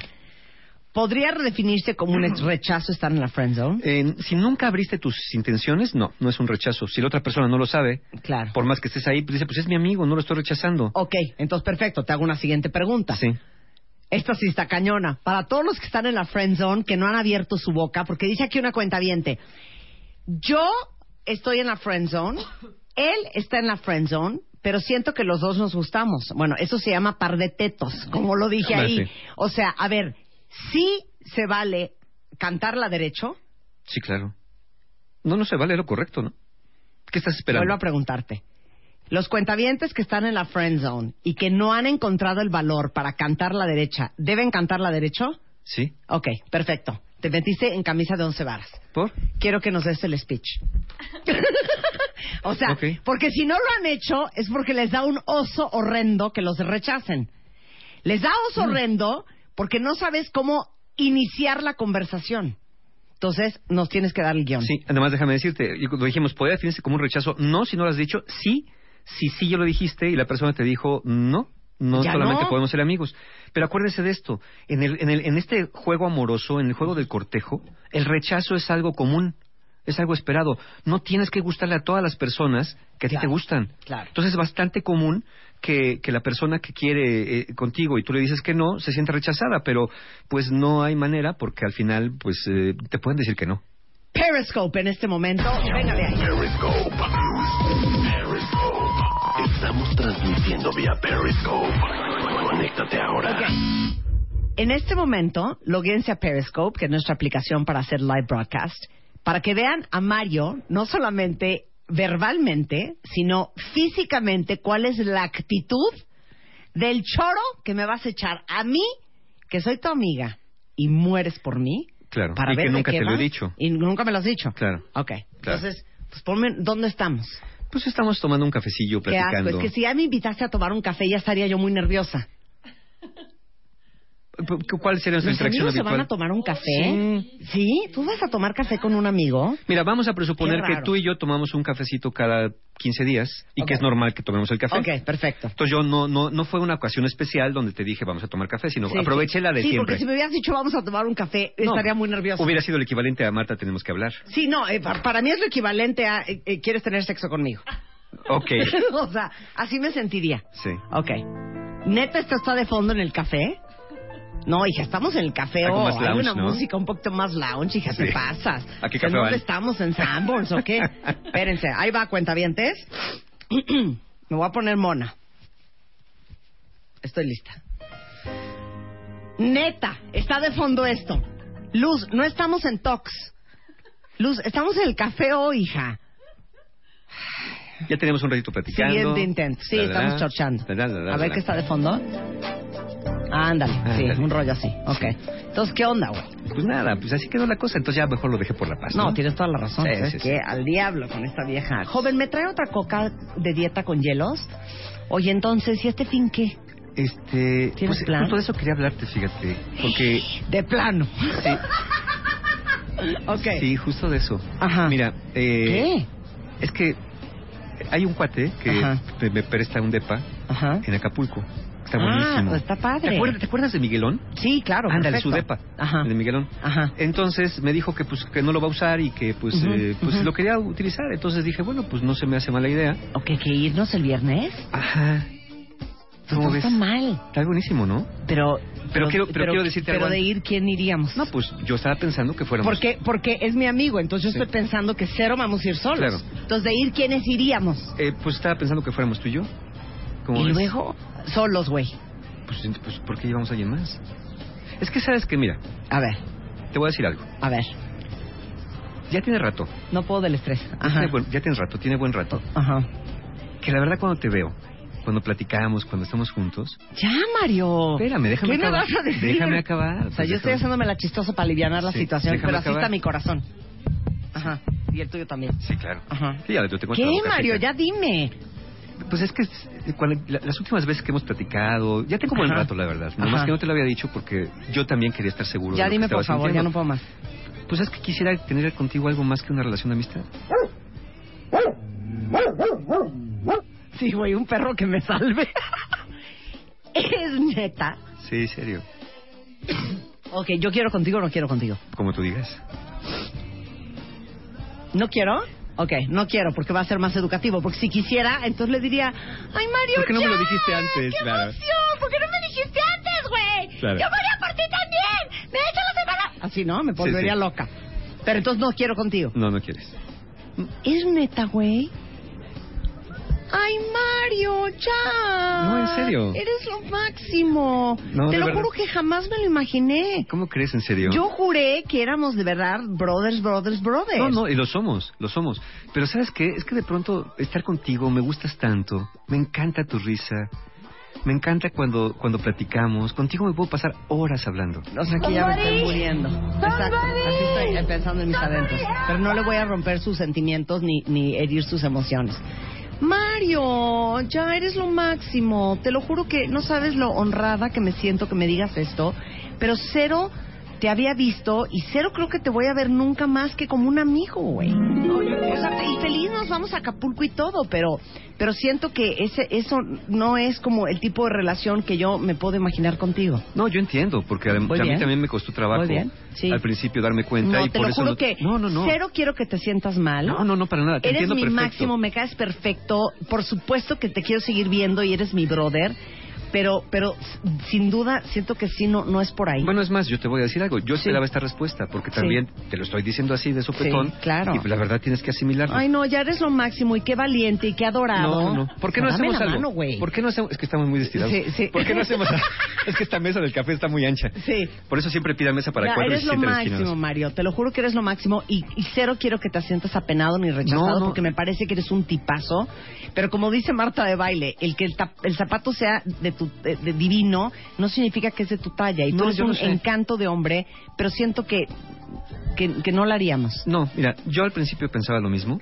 Speaker 1: ¿podría redefinirse como un rechazo estar en la friend zone?
Speaker 2: Eh, si nunca abriste tus intenciones, no, no es un rechazo. Si la otra persona no lo sabe,
Speaker 1: Claro.
Speaker 2: por más que estés ahí, pues dice, pues es mi amigo, no lo estoy rechazando.
Speaker 1: Ok, entonces perfecto, te hago una siguiente pregunta.
Speaker 2: Sí.
Speaker 1: Esta sí está cañona. Para todos los que están en la friend zone, que no han abierto su boca, porque dice aquí una cuenta yo estoy en la friend zone, él está en la friend zone, pero siento que los dos nos gustamos. Bueno, eso se llama par de tetos, como lo dije
Speaker 2: Ah,
Speaker 1: ahí. O sea, a ver, sí se vale cantarla derecho.
Speaker 2: Sí, claro. No, no se vale lo correcto, ¿no? ¿Qué estás esperando?
Speaker 1: Vuelvo a preguntarte. Los cuentavientes que están en la friend zone y que no han encontrado el valor para cantar la derecha, ¿deben cantar la derecho?
Speaker 2: Sí.
Speaker 1: Ok, perfecto. Te metiste en camisa de once varas.
Speaker 2: ¿Por?
Speaker 1: Quiero que nos des el speech. o sea, porque si no lo han hecho es porque les da un oso horrendo que los rechacen. Les da
Speaker 2: Mm.
Speaker 1: oso horrendo porque no sabes cómo iniciar la conversación. Entonces, nos tienes que dar el guion.
Speaker 2: Sí, además déjame decirte, cuando dijimos, ¿podría definirse como un rechazo? No, si no lo has dicho. Sí, si sí ya lo dijiste y la persona te dijo, no, no
Speaker 1: Ya
Speaker 2: solamente
Speaker 1: no.
Speaker 2: podemos ser amigos. Pero acuérdese de esto, en, el, en, el, en este juego amoroso, en el juego del cortejo, el rechazo es algo común, es algo esperado. No tienes que gustarle a todas las personas que a ti
Speaker 1: Claro,
Speaker 2: te gustan.
Speaker 1: claro.
Speaker 2: Entonces es bastante común que, que la persona que quiere eh, contigo y tú le dices que no, se sienta rechazada, pero pues no hay manera porque al final pues eh, te pueden decir que no.
Speaker 1: Periscope en este momento. Venga de ahí.
Speaker 3: Periscope. Periscope. Estamos transmitiendo vía Periscope. Conéctate ahora.
Speaker 1: En este momento, loguense a Periscope, que es nuestra aplicación para hacer live broadcast, para que vean a Mario, no solamente verbalmente, sino físicamente, cuál es la actitud del choro que me vas a echar a mí, que soy tu amiga, y mueres por mí.
Speaker 2: Claro,
Speaker 1: Para
Speaker 2: y
Speaker 1: ver
Speaker 2: que nunca te lo he dicho.
Speaker 1: Y nunca me lo has dicho.
Speaker 2: Claro.
Speaker 1: Ok.
Speaker 2: Claro.
Speaker 1: Entonces, pues ponme, ¿dónde estamos?
Speaker 2: Pues estamos tomando un cafecillo,
Speaker 1: Qué asco.
Speaker 2: platicando.
Speaker 1: Es que si ya me invitaste a tomar un café, ya estaría yo muy nerviosa.
Speaker 2: ¿Cuál sería nuestra
Speaker 1: ¿Los
Speaker 2: interacción
Speaker 1: amigos se
Speaker 2: habitual?
Speaker 1: van a tomar un café? Sí. ¿Tú vas a tomar café con un amigo?
Speaker 2: Mira, vamos a presuponer que tú y yo tomamos un cafecito cada 15 días y
Speaker 1: Ok.
Speaker 2: que es normal que tomemos el café.
Speaker 1: Ok, perfecto.
Speaker 2: Entonces yo no, no, no fue una ocasión especial donde te dije vamos a tomar café, sino
Speaker 1: Sí,
Speaker 2: aproveché
Speaker 1: sí.
Speaker 2: la de
Speaker 1: Sí,
Speaker 2: siempre.
Speaker 1: porque si me hubieras dicho vamos a tomar un café,
Speaker 2: No,
Speaker 1: estaría muy nerviosa.
Speaker 2: Hubiera sido el equivalente a Marta, tenemos que hablar.
Speaker 1: Sí, no, eh, pa- para mí es lo equivalente a eh, eh, quieres tener sexo conmigo.
Speaker 2: Ok.
Speaker 1: o sea, así me sentiría.
Speaker 2: Sí.
Speaker 1: Ok. ¿Neta esto está de fondo en el café? No, hija, estamos en el café
Speaker 2: Algo
Speaker 1: o
Speaker 2: más
Speaker 1: hay una
Speaker 2: ¿no?
Speaker 1: música un poquito más lounge, hija, te
Speaker 2: Sí.
Speaker 1: pasas.
Speaker 2: ¿A qué
Speaker 1: ¿En
Speaker 2: café
Speaker 1: dónde estamos? ¿En Sanborns o qué? Espérense, ahí va, cuentavientes. Me voy a poner mona. Estoy lista. Neta, está de fondo esto. Luz, no estamos en Tox. Luz, estamos en el café hoy, hija.
Speaker 2: Ya tenemos un ratito platicando.
Speaker 1: Siguiente intento. Sí,
Speaker 2: La,
Speaker 1: estamos
Speaker 2: la.
Speaker 1: chorchando.
Speaker 2: La,
Speaker 1: A ver qué está de fondo. Ándale, sí,
Speaker 2: Ándale.
Speaker 1: un rollo así. Ok. Entonces, ¿qué onda, güey?
Speaker 2: Pues nada, pues así quedó la cosa. Entonces ya mejor lo dejé por la paz.
Speaker 1: No,
Speaker 2: No,
Speaker 1: tienes toda la razón.
Speaker 2: Sí,
Speaker 1: ¿Sabes
Speaker 2: sí,
Speaker 1: qué?
Speaker 2: sí.
Speaker 1: Al diablo con esta vieja. Joven, ¿me trae otra coca de dieta con hielos? Oye, entonces, ¿y este fin qué?
Speaker 2: Este,
Speaker 1: ¿Tienes
Speaker 2: pues
Speaker 1: plan?
Speaker 2: justo de eso quería hablarte, fíjate. Porque,
Speaker 1: De plano.
Speaker 2: sí,
Speaker 1: ok.
Speaker 2: sí, justo de eso.
Speaker 1: Ajá.
Speaker 2: Mira, eh,
Speaker 1: ¿Qué?
Speaker 2: es que hay un cuate que
Speaker 1: Ajá.
Speaker 2: me, me presta un depa
Speaker 1: Ajá.
Speaker 2: en Acapulco. Está
Speaker 1: Ah,
Speaker 2: buenísimo.
Speaker 1: pues está padre.
Speaker 2: ¿Te acuerdas, te acuerdas de Miguelón?
Speaker 1: Sí, claro.
Speaker 2: Ándale, su depa.
Speaker 1: Ajá.
Speaker 2: de Miguelón.
Speaker 1: Ajá.
Speaker 2: Entonces me dijo que pues que no lo va a usar y que pues eh, pues lo quería utilizar. Entonces dije, bueno, pues no se me hace mala idea.
Speaker 1: Ok, que irnos el viernes.
Speaker 2: Ajá. ¿Cómo
Speaker 1: no
Speaker 2: ves?
Speaker 1: está mal.
Speaker 2: Está buenísimo, ¿no?
Speaker 1: Pero,
Speaker 2: Pero quiero- pero quiero decirte
Speaker 1: Pero
Speaker 2: algo
Speaker 1: de
Speaker 2: antes.
Speaker 1: ir, ¿quién iríamos?
Speaker 2: No, pues yo estaba pensando que fuéramos.
Speaker 1: Porque, porque es mi amigo, entonces yo estoy pensando que cero vamos a ir solos.
Speaker 2: Claro.
Speaker 1: Entonces, de ir, ¿quiénes iríamos?
Speaker 2: Eh, pues estaba pensando que fuéramos tú y yo. ¿Cómo
Speaker 1: Y
Speaker 2: ves?
Speaker 1: luego, solos, güey.
Speaker 2: Pues, pues, ¿por qué llevamos a alguien más? Es que sabes que, mira,
Speaker 1: A ver,
Speaker 2: te voy a decir algo.
Speaker 1: a ver.
Speaker 2: Ya tiene rato.
Speaker 1: No puedo del estrés.
Speaker 2: Ya
Speaker 1: Ajá.
Speaker 2: tiene, buen- ya tienes rato, tiene buen rato.
Speaker 1: Ajá.
Speaker 2: Que la verdad cuando te veo, cuando platicamos, cuando estamos juntos...
Speaker 1: Ya, Mario.
Speaker 2: Espérame, déjame
Speaker 1: ¿Qué me
Speaker 2: acabar.
Speaker 1: vas a decir?
Speaker 2: Déjame acabar.
Speaker 1: O sea,
Speaker 2: pues,
Speaker 1: yo estoy
Speaker 2: déjame.
Speaker 1: haciéndome la chistosa para aliviar la
Speaker 2: Sí,
Speaker 1: situación,
Speaker 2: déjame
Speaker 1: pero así
Speaker 2: acabar.
Speaker 1: está mi corazón. Ajá. Y el tuyo también.
Speaker 2: Sí, claro.
Speaker 1: Ajá.
Speaker 2: Sí, ya, yo te cuento
Speaker 1: ¿Qué,
Speaker 2: la boca
Speaker 1: Mario?
Speaker 2: seca.
Speaker 1: Ya dime.
Speaker 2: Pues es que eh, cuando- la- las últimas veces que hemos platicado, ya tengo buen rato, la verdad. Nomás que no te lo había dicho porque yo también quería estar seguro
Speaker 1: Ya
Speaker 2: de lo
Speaker 1: dime,
Speaker 2: que
Speaker 1: por favor, ya no puedo más.
Speaker 2: Pues es que quisiera tener contigo algo más que una relación de amistad.
Speaker 1: Sí, güey, un perro que me salve. es neta.
Speaker 2: Sí, serio.
Speaker 1: Ok, yo quiero contigo o no quiero contigo.
Speaker 2: Como tú digas.
Speaker 1: ¿No quiero? Ok, no quiero porque va a ser más educativo. Porque si quisiera, entonces le diría, ay Mario,
Speaker 2: ¿Por qué no me lo dijiste antes?
Speaker 1: ¡Qué
Speaker 2: Claro.
Speaker 1: emoción! ¿Por qué no me dijiste antes, güey?
Speaker 2: Claro.
Speaker 1: Yo moría por ti también. Me echa la semana. Así no, me
Speaker 2: Sí,
Speaker 1: volvería
Speaker 2: sí.
Speaker 1: loca. Pero entonces no quiero contigo.
Speaker 2: No, no quieres.
Speaker 1: ¿Es neta, güey? Ay, Mario, ya.
Speaker 2: No, en serio.
Speaker 1: Eres lo máximo.
Speaker 2: No,
Speaker 1: Te lo
Speaker 2: verdad.
Speaker 1: juro que jamás me lo imaginé.
Speaker 2: ¿Cómo crees, en serio?
Speaker 1: Yo juré que éramos de verdad brothers, brothers, brothers.
Speaker 2: No, no, y lo somos, lo somos. Pero ¿sabes qué? Es que de pronto estar contigo, me gustas tanto, me encanta tu risa, me encanta cuando, cuando platicamos. Contigo me puedo pasar horas hablando.
Speaker 1: O sea, que ya me estoy muriendo. Exacto. Así estoy eh, pensando en mis adentros. Pero no le voy a romper sus sentimientos ni, ni herir sus emociones. Mario, ya eres lo máximo. Te lo juro que no sabes lo honrada que me siento que me digas esto. Pero cero te había visto y cero creo que te voy a ver nunca más que como un amigo, güey. O sea, y feliz nos vamos a Acapulco y todo, pero pero siento que ese eso no es como el tipo de relación que yo me puedo imaginar contigo.
Speaker 2: No, yo entiendo, porque
Speaker 1: Muy
Speaker 2: a mí también me costó trabajo
Speaker 1: Muy bien, sí.
Speaker 2: al principio darme cuenta
Speaker 1: No,
Speaker 2: y
Speaker 1: te
Speaker 2: por
Speaker 1: lo
Speaker 2: eso
Speaker 1: juro
Speaker 2: no...
Speaker 1: que
Speaker 2: no, no, no.
Speaker 1: cero quiero que te sientas mal.
Speaker 2: No, no, no, para nada. Te
Speaker 1: Eres
Speaker 2: entiendo
Speaker 1: mi
Speaker 2: perfecto.
Speaker 1: máximo, me caes perfecto. Por supuesto que te quiero seguir viendo y eres mi brother. Pero, pero sin duda siento que sí, no, no es por ahí.
Speaker 2: Bueno, es más, yo te voy a decir algo. Yo
Speaker 1: Sí.
Speaker 2: esperaba esta respuesta, porque
Speaker 1: Sí.
Speaker 2: también te lo estoy diciendo así de sopetón.
Speaker 1: Sí, claro.
Speaker 2: Y la verdad tienes que asimilarlo.
Speaker 1: Ay, no, ya eres lo máximo y qué valiente y qué adorado.
Speaker 2: No, no. ¿Por qué no
Speaker 1: Dame
Speaker 2: hacemos
Speaker 1: la
Speaker 2: algo?
Speaker 1: mano, güey.
Speaker 2: ¿Por qué no hacemos? Es que estamos muy estirados.
Speaker 1: Sí, sí.
Speaker 2: ¿Por qué no hacemos? es que esta mesa del café está muy ancha.
Speaker 1: Sí.
Speaker 2: Por eso siempre pida mesa para
Speaker 1: Ya,
Speaker 2: cuatro y
Speaker 1: eres
Speaker 2: se
Speaker 1: lo máximo,
Speaker 2: esquinados.
Speaker 1: Mario. Te lo juro que eres lo máximo. Y, y cero quiero que te sientas apenado ni rechazado
Speaker 2: No, no.
Speaker 1: porque me parece que eres un tipazo. Pero como dice Marta de baile, el que el, tap- el zapato sea de tu, de- de divino, no significa que es de tu talla. Y tú
Speaker 2: No,
Speaker 1: eres
Speaker 2: yo
Speaker 1: un
Speaker 2: sé.
Speaker 1: encanto de hombre, pero siento que, que, que no lo haríamos.
Speaker 2: No, mira, yo al principio pensaba lo mismo,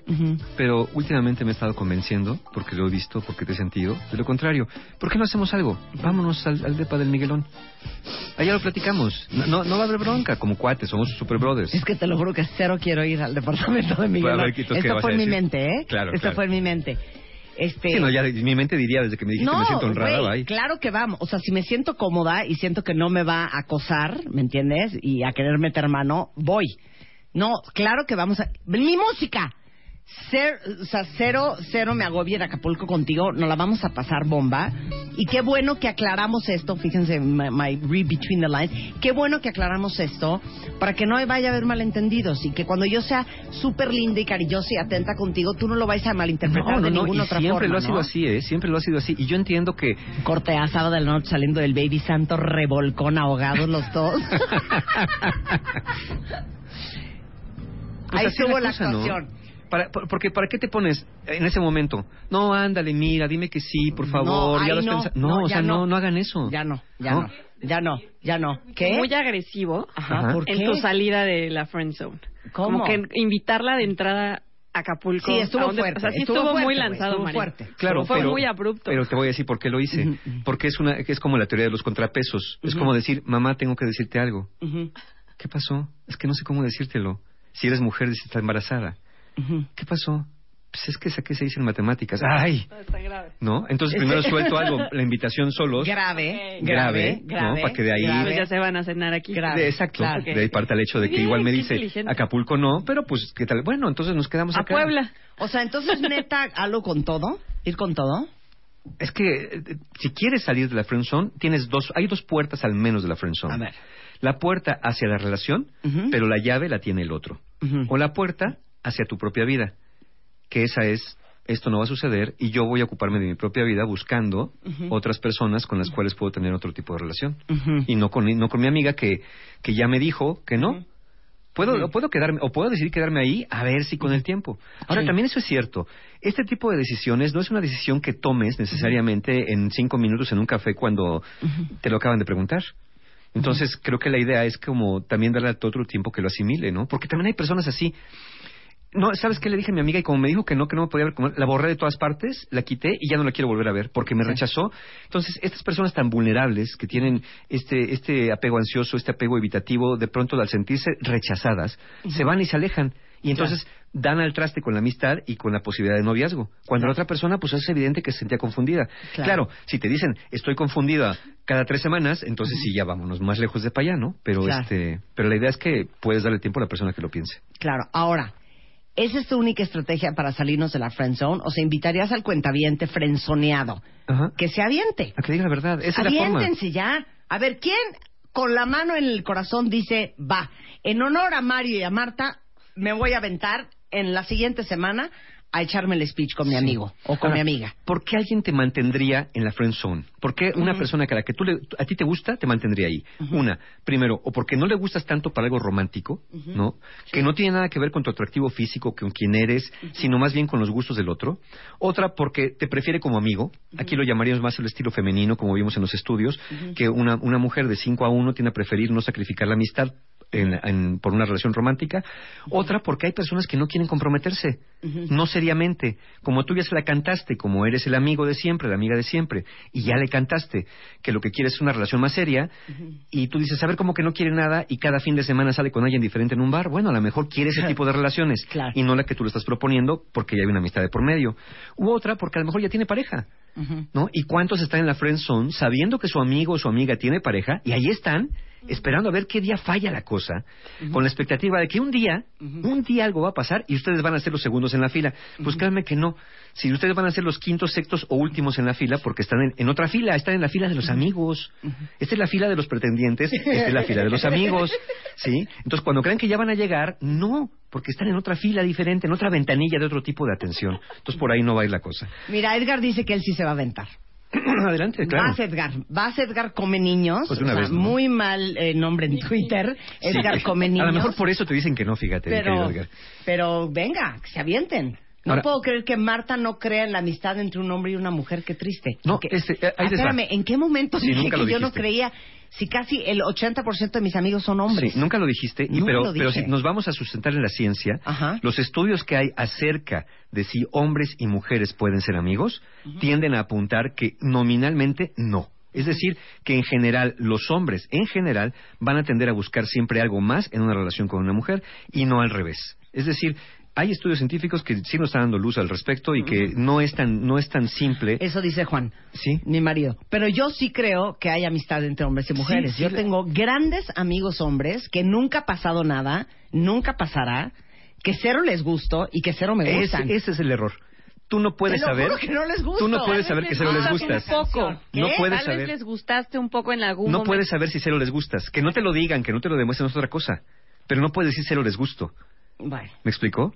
Speaker 2: pero últimamente me he estado convenciendo, porque lo he visto, porque te he sentido, de lo contrario. ¿Por qué no hacemos algo? Vámonos al, al depa del Miguelón. Allá lo platicamos. No, no, no va a haber bronca, como cuates, somos super brothers.
Speaker 1: Es que te lo juro que cero quiero ir al departamento de Miguel.
Speaker 2: A ver, Quito, ¿qué
Speaker 1: Esto fue en mi mente, ¿eh?
Speaker 2: Claro,
Speaker 1: Esto
Speaker 2: claro.
Speaker 1: fue en mi mente. Este...
Speaker 2: Sí, no, ya mi mente diría desde que me dijiste me siento honrada,
Speaker 1: güey, claro que vamos. O sea, si me siento cómoda y siento que no me va a acosar, ¿me entiendes? Y a querer meter mano, voy. No, claro que vamos a... ¡Mi música! Cer- o sea, cero, cero me agobia en Acapulco contigo, nos la vamos a pasar bomba. Y qué bueno que aclaramos esto, fíjense, my, my read between the lines, qué bueno que aclaramos esto para que no vaya a haber malentendidos y que cuando yo sea súper linda y cariñosa y atenta contigo, tú no lo vayas a malinterpretar
Speaker 2: No, no,
Speaker 1: de
Speaker 2: no,
Speaker 1: ninguna
Speaker 2: y
Speaker 1: otra
Speaker 2: siempre
Speaker 1: forma.
Speaker 2: lo ha sido así, ¿eh? Siempre lo ha sido así. Y yo entiendo que
Speaker 1: Corte a sábado de la noche saliendo del Baby Santo, revolcón, ahogados los dos.
Speaker 2: Pues
Speaker 1: Ahí
Speaker 2: así es
Speaker 1: estuvo la
Speaker 2: cosa, ¿no?
Speaker 1: actuación.
Speaker 2: Para, por- porque ¿para qué te pones en ese momento? No, ándale, mira, dime que sí, por favor.
Speaker 1: No,
Speaker 2: ya
Speaker 1: no,
Speaker 2: pensado.
Speaker 1: no,
Speaker 2: No, o
Speaker 1: ya
Speaker 2: sea, no.
Speaker 1: no.
Speaker 2: no, hagan eso.
Speaker 1: Ya no, ya
Speaker 2: ¿No?
Speaker 1: no, ya no, ya no. ¿Qué?
Speaker 4: Muy agresivo
Speaker 1: Ajá,
Speaker 2: Ajá.
Speaker 1: ¿por
Speaker 4: en
Speaker 1: qué?
Speaker 4: tu salida de la friend zone.
Speaker 1: ¿Cómo?
Speaker 4: Como que invitarla de entrada a Acapulco.
Speaker 1: Sí, estuvo
Speaker 4: donde-
Speaker 1: fuerte,
Speaker 4: O sea, sí
Speaker 1: estuvo
Speaker 4: estuvo,
Speaker 1: fuerte,
Speaker 4: muy lanzado,
Speaker 1: estuvo fuerte.
Speaker 2: Claro,
Speaker 4: fue
Speaker 2: pero,
Speaker 4: muy abrupto.
Speaker 2: Pero te voy a decir por qué lo hice. Porque es una es como la teoría de los contrapesos. Es como decir, mamá, tengo que decirte algo. ¿Qué pasó? Es que no sé cómo decírtelo. Si eres mujer, si estás embarazada. ¿Qué pasó? Pues es que sé que se dice en matemáticas. ¡Ay!
Speaker 4: Está grave.
Speaker 2: ¿No? Entonces primero suelto algo, la invitación solos.
Speaker 1: Grave, grave,
Speaker 2: Grave,
Speaker 1: grave.
Speaker 2: ¿no? Para que de ahí-
Speaker 1: grave.
Speaker 4: Ya se van a cenar aquí.
Speaker 1: Grave.
Speaker 2: De- exacto.
Speaker 1: Claro.
Speaker 2: De ahí parte el hecho de que
Speaker 4: Bien,
Speaker 2: igual me dice. Acapulco no, pero pues qué tal. Bueno, entonces nos quedamos
Speaker 4: A
Speaker 2: acá.
Speaker 4: Puebla.
Speaker 1: O sea, entonces, neta, algo con todo. Ir con todo.
Speaker 2: Es que eh, si quieres salir de la friend zone, tienes dos, hay dos puertas al menos de la friend zone.
Speaker 1: A ver.
Speaker 2: La puerta hacia la relación, pero la llave la tiene el otro. O la puerta hacia tu propia vida, que esa es esto no va a suceder y yo voy a ocuparme de mi propia vida buscando otras personas con las cuales puedo tener otro tipo de relación y no con no con mi amiga que que ya me dijo que no. Puedo, o puedo quedarme, o puedo decidir quedarme ahí a ver si con el tiempo. Ahora,
Speaker 1: Sí.
Speaker 2: también eso es cierto. Este tipo de decisiones no es una decisión que tomes necesariamente en cinco minutos en un café cuando te lo acaban de preguntar. Entonces, creo que la idea es como también darle a todo otro tiempo que lo asimile, ¿no? Porque también hay personas así. No, ¿sabes qué le dije a mi amiga? Y como me dijo que no, que no me podía ver, la borré de todas partes, la quité y ya no la quiero volver a ver porque me rechazó. Entonces, estas personas tan vulnerables que tienen este, este apego ansioso, este apego evitativo, de pronto al sentirse rechazadas, se van y se alejan. Y entonces dan al traste con la amistad y con la posibilidad de noviazgo. Cuando la otra persona, pues es evidente que se sentía confundida.
Speaker 1: Claro.
Speaker 2: Claro, si te dicen, estoy confundida cada tres semanas, entonces sí, ya vámonos más lejos de para allá, ¿no? Pero, este, pero la idea es que puedes darle tiempo a la persona que lo piense.
Speaker 1: Claro, ahora, ¿esa es tu única estrategia para salirnos de la friend zone? O sea, invitarías al cuentaviente frenzoneado
Speaker 2: Ajá.
Speaker 1: que se aviente.
Speaker 2: A que diga la verdad. Esa es la forma.
Speaker 1: Aviéntense ya. A ver, ¿quién con la mano en el corazón dice, va, en honor a Mario y a Marta, me voy a aventar en la siguiente semana a echarme el speech con mi
Speaker 2: Sí.
Speaker 1: amigo o con
Speaker 2: Ahora,
Speaker 1: mi amiga?
Speaker 2: ¿Por qué alguien te mantendría en la friend zone? ¿Por qué una
Speaker 1: Ujú.
Speaker 2: persona que a la que tú le- a ti te gusta te mantendría ahí? Una, primero, o porque no le gustas tanto para algo romántico, ¿no? Que no tiene nada que ver con tu atractivo físico, con quién eres, sino más bien con los gustos del otro. Otra, porque te prefiere como amigo. Aquí lo llamaríamos más el estilo femenino, como vimos en los estudios, que una, una mujer de 5 a 1 tiene a preferir no sacrificar la amistad en- en- por una relación romántica. Otra, porque hay personas que no quieren comprometerse, no seriamente. Como tú ya se la cantaste, como eres el amigo de siempre, la amiga de siempre, y ya le cantaste que lo que quieres es una relación más seria, y tú dices, a ver, como que no quiere nada, y cada fin de semana sale con alguien diferente en un bar, bueno, a lo mejor quiere ese tipo de relaciones,
Speaker 1: Claro.
Speaker 2: y no la que tú le estás proponiendo porque ya hay una amistad de por medio. U otra, porque a lo mejor ya tiene pareja. ¿no? ¿Y cuántos están en la friend zone sabiendo que su amigo o su amiga tiene pareja y ahí están esperando a ver qué día falla la cosa, con la expectativa de que un día, un día algo va a pasar y ustedes van a ser los segundos en la fila? Pues créanme que no. Si ustedes van a ser los quintos, sextos o últimos en la fila porque están en, en otra fila, están en la fila de los amigos. Esta es la fila de los pretendientes, esta es la fila de los amigos, ¿sí? Entonces cuando creen que ya van a llegar, no, porque están en otra fila diferente, en otra ventanilla de otro tipo de atención. Entonces por ahí no va a ir la cosa.
Speaker 1: Mira, Edgar dice que él sí se va a aventar.
Speaker 2: Adelante, claro.
Speaker 1: Vas, Edgar. Vas, Edgar Come Niños.
Speaker 2: Pues una
Speaker 1: O sea,
Speaker 2: vez, ¿no?
Speaker 1: Muy mal eh, nombre en Twitter. Edgar
Speaker 2: Sí.
Speaker 1: Come Niños.
Speaker 2: A lo mejor por eso te dicen que no, fíjate,
Speaker 1: pero,
Speaker 2: Edgar.
Speaker 1: pero venga, que se avienten. No
Speaker 2: Ahora-
Speaker 1: puedo creer que Marta no crea en la amistad entre un hombre y una mujer. Qué triste.
Speaker 2: No,
Speaker 1: Que-
Speaker 2: este, eh, ahí
Speaker 1: espérame, ¿en qué momento
Speaker 2: Sí,
Speaker 1: dije
Speaker 2: nunca
Speaker 1: que
Speaker 2: lo
Speaker 1: yo no creía? Si casi el 80% de mis amigos son hombres.
Speaker 2: Sí, nunca lo dijiste, y
Speaker 1: Nunca
Speaker 2: pero,
Speaker 1: lo
Speaker 2: pero si nos vamos a sustentar en la ciencia,
Speaker 1: Ajá.
Speaker 2: los estudios que hay acerca de si hombres y mujeres pueden ser amigos tienden a apuntar que nominalmente no. Es decir, que en general los hombres, en general, van a tender a buscar siempre algo más en una relación con una mujer y no al revés. Es decir, hay estudios científicos que sí nos están dando luz al respecto y que no es tan, no es tan simple.
Speaker 1: Eso dice Juan,
Speaker 2: Sí.
Speaker 1: mi marido. Pero yo sí creo que hay amistad entre hombres y mujeres.
Speaker 2: sí,
Speaker 1: yo
Speaker 2: la-
Speaker 1: tengo grandes amigos hombres que nunca ha pasado nada, nunca pasará, que cero les gusto y que cero me gustan.
Speaker 2: ese es el error. Tú no puedes
Speaker 1: Te lo
Speaker 2: saber.
Speaker 1: juro que no les gusto.
Speaker 2: Tú no puedes
Speaker 4: Tal
Speaker 2: saber
Speaker 4: vez
Speaker 2: que cero les
Speaker 4: gustas poco.
Speaker 2: No puedes
Speaker 4: Tal vez
Speaker 2: saber.
Speaker 4: les gustaste un poco en algún
Speaker 2: No
Speaker 4: momento.
Speaker 2: puedes saber si cero les gustas. Que no te lo digan, que no te lo demuestren es otra cosa. Pero no puedes decir cero les gusto.
Speaker 1: Bueno,
Speaker 2: ¿Me explicó?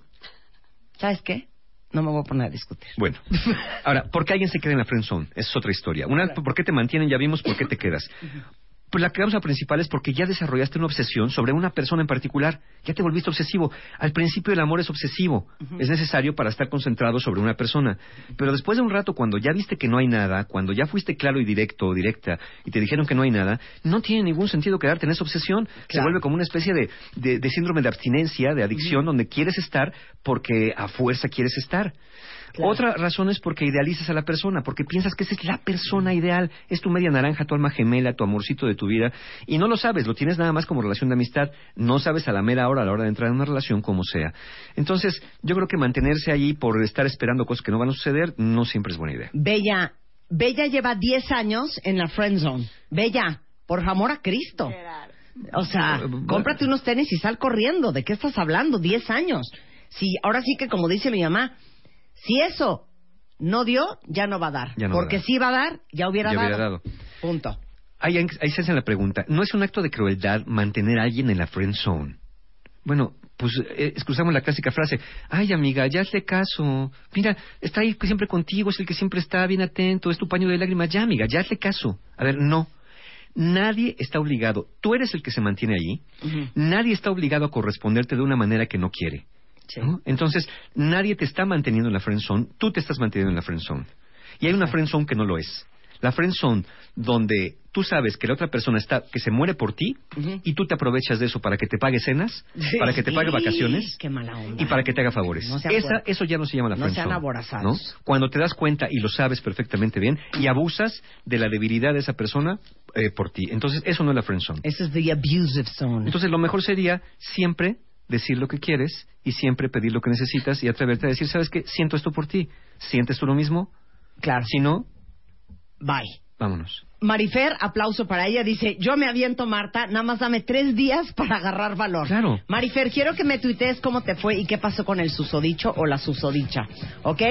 Speaker 1: ¿sabes qué? No me voy a poner a discutir.
Speaker 2: Bueno. Ahora, ¿por qué alguien se queda en la friend zone? Esa es otra historia. Una, ¿por qué te mantienen? Ya vimos por qué te quedas. Pues la causa principal es porque ya desarrollaste una obsesión sobre una persona en particular. Ya te volviste obsesivo. Al principio el amor es obsesivo. Es necesario para estar concentrado sobre una persona. Pero después de un rato, cuando ya viste que no hay nada, cuando ya fuiste claro y directo o directa y te dijeron que no hay nada, no tiene ningún sentido quedarte en esa obsesión. Se vuelve como una especie de, de- de síndrome de abstinencia, de adicción, donde quieres estar porque a fuerza quieres estar.
Speaker 1: Claro.
Speaker 2: Otra razón es porque idealizas a la persona, porque piensas que esa es la persona ideal, es tu media naranja, tu alma gemela, tu amorcito de tu vida, y no lo sabes, lo tienes nada más como relación de amistad, no sabes a la mera hora, a la hora de entrar en una relación, como sea. Entonces, yo creo que mantenerse allí por estar esperando cosas que no van a suceder, no siempre es buena idea.
Speaker 1: Bella, Bella lleva 10 años en la friend zone. Bella, por amor a Cristo. O sea,
Speaker 2: Eh,
Speaker 1: cómprate unos tenis y sal corriendo. ¿De qué estás hablando? 10 años. Si ahora sí que como dice mi mamá, si eso no dio, ya no va a dar.
Speaker 2: No va
Speaker 1: Porque si iba a dar, ya hubiera
Speaker 2: Ya
Speaker 1: dado.
Speaker 2: hubiera dado.
Speaker 1: Punto.
Speaker 2: Ahí, ahí se hace la pregunta, ¿no es un acto de crueldad mantener a alguien en la friend zone? Bueno, pues eh, excusamos la clásica frase, ay amiga, ya hazle caso, mira, está ahí siempre contigo, es el que siempre está bien atento, es tu paño de lágrimas, ya amiga, ya hazle caso. A ver, no, nadie está obligado, tú eres el que se mantiene allí, nadie está obligado a corresponderte de una manera que no quiere. ¿No? Entonces, nadie te está manteniendo en la friend zone, tú te estás manteniendo en la friend zone. Y hay una friend zone que no lo es. La friend zone donde tú sabes que la otra persona está que se muere por ti y tú te aprovechas de eso para que te pague cenas, para que te pague vacaciones
Speaker 1: Qué mala onda.
Speaker 2: y para que te haga favores.
Speaker 1: No sean
Speaker 2: Esa, eso ya no se llama la
Speaker 1: no
Speaker 2: friend
Speaker 1: sean aborazados.
Speaker 2: ¿no? Cuando te das cuenta y lo sabes perfectamente bien y abusas de la debilidad de esa persona eh, por ti. Entonces, eso no es la friend zone.
Speaker 1: Ese es the abusive zone.
Speaker 2: Entonces, lo mejor sería siempre decir lo que quieres y siempre pedir lo que necesitas y atreverte a decir, ¿sabes qué? Siento esto por ti. ¿Sientes tú lo mismo?
Speaker 1: claro.
Speaker 2: Si no,
Speaker 1: Bye.
Speaker 2: vámonos.
Speaker 1: Marifer, aplauso para ella, dice, yo me aviento, Marta, nada más dame tres días para agarrar valor.
Speaker 2: Claro.
Speaker 1: Marifer, quiero que me tuitees cómo te fue y qué pasó con el susodicho o la susodicha, ¿ok?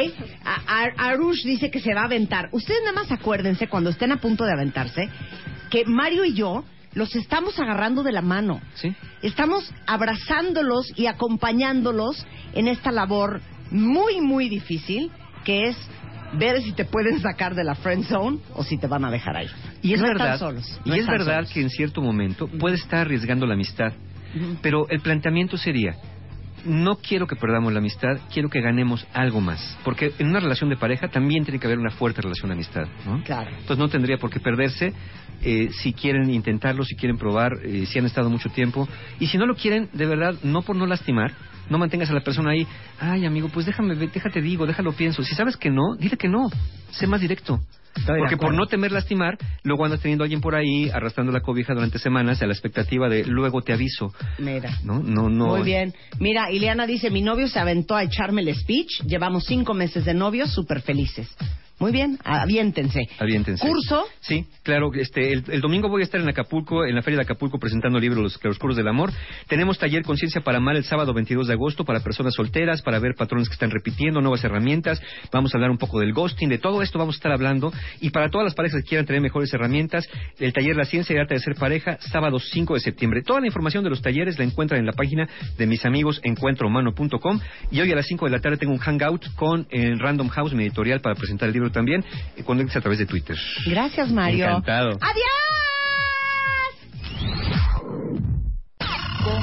Speaker 1: A- a- Arush dice que se va a aventar. Ustedes nada más acuérdense, cuando estén a punto de aventarse, que Mario y yo los estamos agarrando de la mano.
Speaker 2: ¿Sí?
Speaker 1: Estamos abrazándolos y acompañándolos en esta labor muy, muy difícil, que es ver si te pueden sacar de la friend zone o si te van a dejar ahí.
Speaker 2: Y es
Speaker 1: No
Speaker 2: verdad,
Speaker 1: están solos.
Speaker 2: y
Speaker 1: no
Speaker 2: es
Speaker 1: están
Speaker 2: verdad
Speaker 1: solos.
Speaker 2: que en cierto momento puede estar arriesgando la amistad, pero el planteamiento sería, no quiero que perdamos la amistad, quiero que ganemos algo más, porque en una relación de pareja también tiene que haber una fuerte relación de amistad, ¿no?
Speaker 1: Claro.
Speaker 2: Entonces no tendría por qué perderse eh, si quieren intentarlo, si quieren probar, eh, si han estado mucho tiempo. Y si no lo quieren, de verdad, no por no lastimar, no mantengas a la persona ahí, ay amigo, pues déjame, déjate digo, déjalo pienso. Si sabes que no, dile que no, sé más directo. Porque por no temer lastimar, luego andas teniendo a alguien por ahí arrastrando la cobija durante semanas a la expectativa de luego te aviso.
Speaker 1: Mira.
Speaker 2: No, no, no.
Speaker 1: Muy bien. Mira, Ileana dice, mi novio se aventó a echarme el speech. Llevamos cinco meses de novios, súper felices. Muy bien, aviéntense.
Speaker 2: Aviéntense.
Speaker 1: ¿Curso?
Speaker 2: Sí, claro. Este, el, el domingo voy a estar en Acapulco, en la Feria de Acapulco, presentando el libro Los Claroscuros del Amor. Tenemos taller Conciencia para Amar el sábado 22 de agosto para personas solteras, para ver patrones que están repitiendo, nuevas herramientas. Vamos a hablar un poco del ghosting, de todo esto vamos a estar hablando. Y para todas las parejas que quieran tener mejores herramientas, el taller La Ciencia y Arte de Ser Pareja, sábado 5 de septiembre. Toda la información de los talleres la encuentran en la página de mis amigos encuentrohumano.com. Y hoy a las 5 de la tarde tengo un hangout con eh, Random House, mi editorial, para presentar el libro también. Eh, conéctese a través de Twitter.
Speaker 1: Gracias, Mario.
Speaker 2: Encantado.
Speaker 1: ¡Adiós!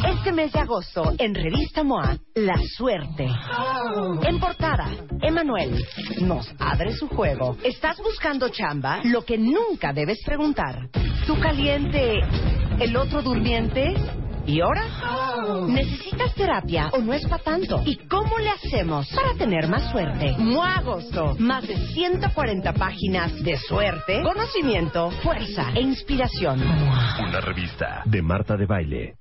Speaker 1: Este Este mes de agosto, en Revista MOA, La Suerte. En portada, Emanuel nos abre su juego. ¿Estás buscando chamba? Lo que nunca debes preguntar. ¿Tú caliente? ¿El otro durmiente? ¿Y ahora? ¿Necesitas terapia o no es para tanto? ¿Y cómo le hacemos para tener más suerte? MOA Agosto. Más de 140 páginas de suerte, conocimiento, fuerza e inspiración.
Speaker 3: Una revista de Marta de Baile.